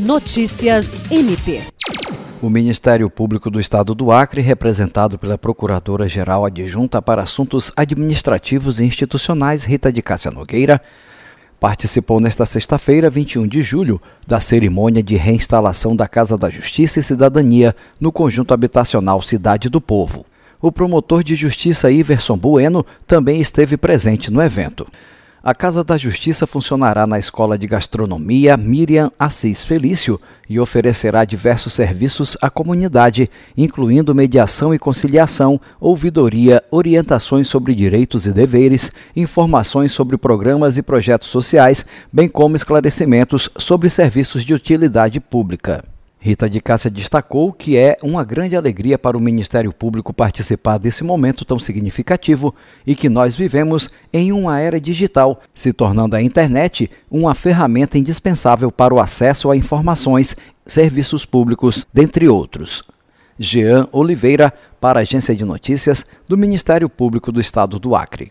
Notícias MP. O Ministério Público do Estado do Acre, representado pela Procuradora-Geral Adjunta para Assuntos Administrativos e Institucionais, Rita de Cássia Nogueira, participou nesta sexta-feira, 21 de julho, da cerimônia de reinstalação da Casa da Justiça e Cidadania no conjunto habitacional Cidade do Povo. O promotor de justiça Iverson Bueno também esteve presente no evento. A Casa da Justiça funcionará na Escola de Gastronomia Miriam Assis Felício e oferecerá diversos serviços à comunidade, incluindo mediação e conciliação, ouvidoria, orientações sobre direitos e deveres, informações sobre programas e projetos sociais, bem como esclarecimentos sobre serviços de utilidade pública. Rita de Cássia destacou que é uma grande alegria para o Ministério Público participar desse momento tão significativo e que nós vivemos em uma era digital, se tornando a internet uma ferramenta indispensável para o acesso a informações, serviços públicos, dentre outros. Jean Oliveira, para a Agência de Notícias do Ministério Público do Estado do Acre.